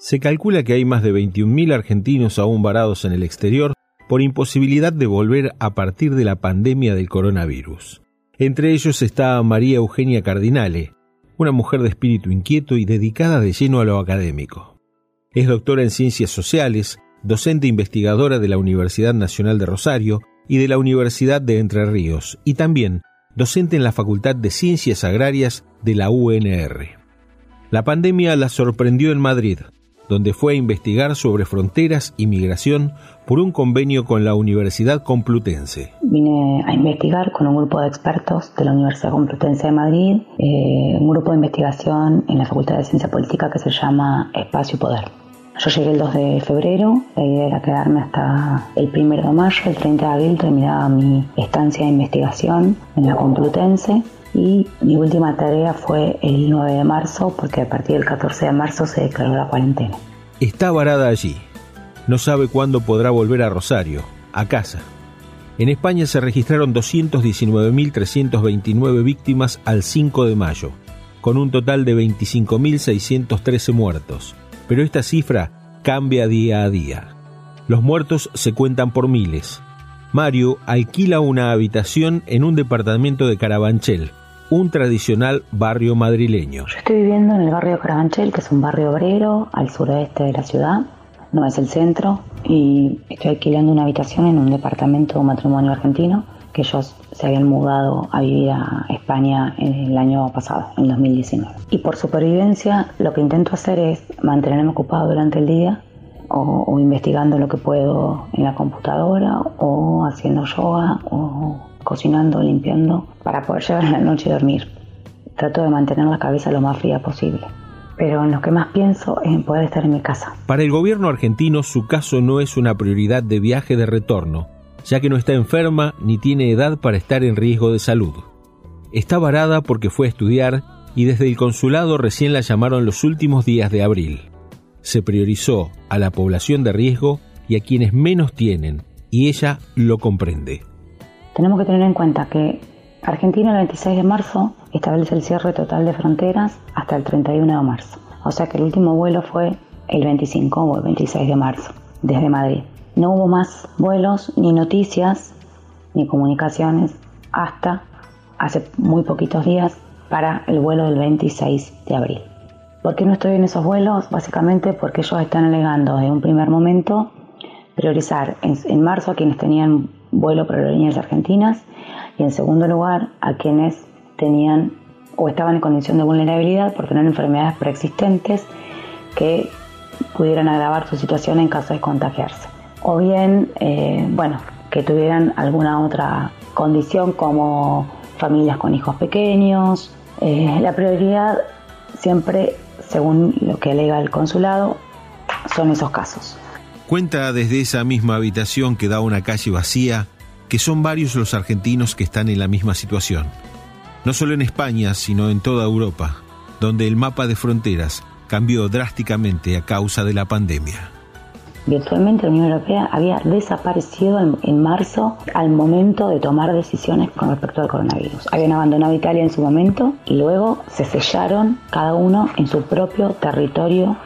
Se calcula que hay más de 21.000 argentinos aún varados en el exterior por imposibilidad de volver a partir de la pandemia del coronavirus. Entre ellos está María Eugenia Cardinale, una mujer de espíritu inquieto y dedicada de lleno a lo académico. Es doctora en ciencias sociales, docente investigadora de la Universidad Nacional de Rosario y de la Universidad de Entre Ríos, y también docente en la Facultad de Ciencias Agrarias de la UNR. La pandemia la sorprendió en Madrid, donde fue a investigar sobre fronteras y migración por un convenio con la Universidad Complutense. Vine a investigar con un grupo de expertos de la Universidad Complutense de Madrid, eh, un grupo de investigación en la Facultad de Ciencia Política que se llama Espacio y Poder. Yo llegué el 2 de febrero, la idea era quedarme hasta el 1 de mayo, el 30 de abril terminaba mi estancia de investigación en la Complutense y mi última tarea fue el 9 de marzo porque a partir del 14 de marzo se declaró la cuarentena. Está varada allí. No sabe cuándo podrá volver a Rosario, a casa. En España se registraron 219.329 víctimas al 5 de mayo, con un total de 25.613 muertos. Pero esta cifra cambia día a día. Los muertos se cuentan por miles. Mario alquila una habitación en un departamento de Carabanchel, un tradicional barrio madrileño. Yo estoy viviendo en el barrio Carabanchel, que es un barrio obrero al suroeste de la ciudad, no es el centro, y estoy alquilando una habitación en un departamento matrimonio argentino que ellos se habían mudado a vivir a España el año pasado, en 2019. Y por supervivencia lo que intento hacer es mantenerme ocupado durante el día o, investigando lo que puedo en la computadora o haciendo yoga o cocinando, limpiando, para poder llegar a la noche y dormir. Trato de mantener la cabeza lo más fría posible. Pero en lo que más pienso es en poder estar en mi casa. Para el gobierno argentino su caso no es una prioridad de viaje de retorno, ya que no está enferma ni tiene edad para estar en riesgo de salud. Está varada porque fue a estudiar y desde el consulado recién la llamaron los últimos días de abril. Se priorizó a la población de riesgo y a quienes menos tienen, y ella lo comprende. Tenemos que tener en cuenta que Argentina el 26 de marzo establece el cierre total de fronteras hasta el 31 de marzo. O sea que el último vuelo fue el 25 o el 26 de marzo desde Madrid. No hubo más vuelos, ni noticias, ni comunicaciones hasta hace muy poquitos días para el vuelo del 26 de abril. ¿Por qué no estoy en esos vuelos? Básicamente porque ellos están alegando en un primer momento priorizar en, marzo a quienes tenían vuelo para aerolíneas argentinas y en segundo lugar a quienes tenían o estaban en condición de vulnerabilidad por tener enfermedades preexistentes que pudieran agravar su situación en caso de contagiarse. O bien, eh, bueno, que tuvieran alguna otra condición como familias con hijos pequeños. Eh, la prioridad siempre, según lo que alega el consulado, son esos casos. Cuenta desde esa misma habitación que da una calle vacía que son varios los argentinos que están en la misma situación. No solo en España, sino en toda Europa, donde el mapa de fronteras cambió drásticamente a causa de la pandemia. Virtualmente la Unión Europea había desaparecido en, en, marzo al momento de tomar decisiones con respecto al coronavirus. Habían abandonado Italia en su momento y luego se sellaron cada uno en su propio territorio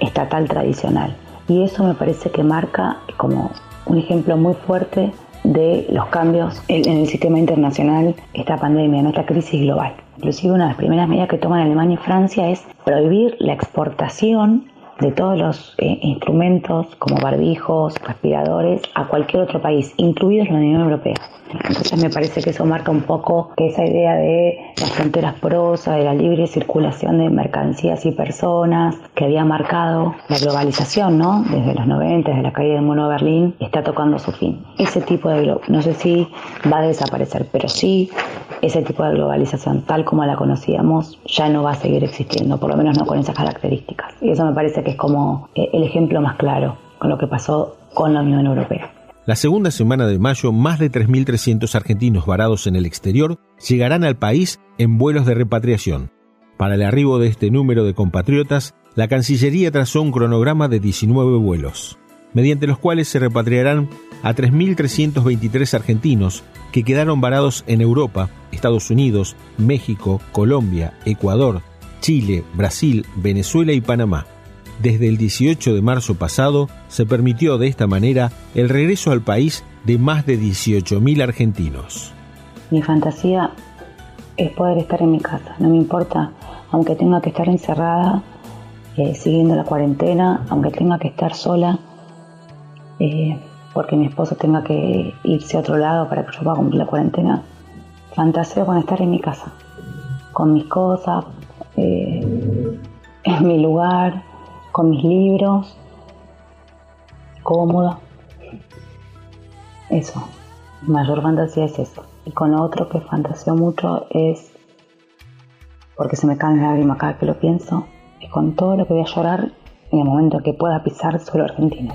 estatal tradicional. Y eso me parece que marca como un ejemplo muy fuerte de los cambios en el sistema internacional, esta pandemia, esta crisis global. Inclusive una de las primeras medidas que toman Alemania y Francia es prohibir la exportación de todos los eh, instrumentos como barbijos, respiradores, a cualquier otro país, incluidos la Unión Europea. Entonces me parece que eso marca un poco que esa idea de las fronteras porosas, de la libre circulación de mercancías y personas, que había marcado la globalización, ¿no? Desde los 90, desde la caída del mono de Berlín, está tocando su fin. Ese tipo de, no sé si va a desaparecer, pero sí ese tipo de globalización tal como la conocíamos ya no va a seguir existiendo, por lo menos no con esas características. Y eso me parece que es como eh, el ejemplo más claro con lo que pasó con la Unión Europea. La segunda semana de mayo, más de 3.300 argentinos varados en el exterior llegarán al país en vuelos de repatriación. Para el arribo de este número de compatriotas, la Cancillería trazó un cronograma de 19 vuelos, mediante los cuales se repatriarán a 3.323 argentinos que quedaron varados en Europa, Estados Unidos, México, Colombia, Ecuador, Chile, Brasil, Venezuela y Panamá. Desde el 18 de marzo pasado se permitió de esta manera el regreso al país de más de 18.000 argentinos. Mi fantasía es poder estar en mi casa, no me importa, aunque tenga que estar encerrada, eh, siguiendo la cuarentena, aunque tenga que estar sola, eh, porque mi esposo tenga que irse a otro lado para que yo pueda cumplir la cuarentena. Fantaseo con estar en mi casa, con mis cosas, eh, en mi lugar, con mis libros, cómoda. Eso, mayor fantasía es eso. Y con otro que fantaseo mucho es, porque se me caen las lágrimas cada que lo pienso, es con todo lo que voy a llorar en el momento que pueda pisar suelo argentino.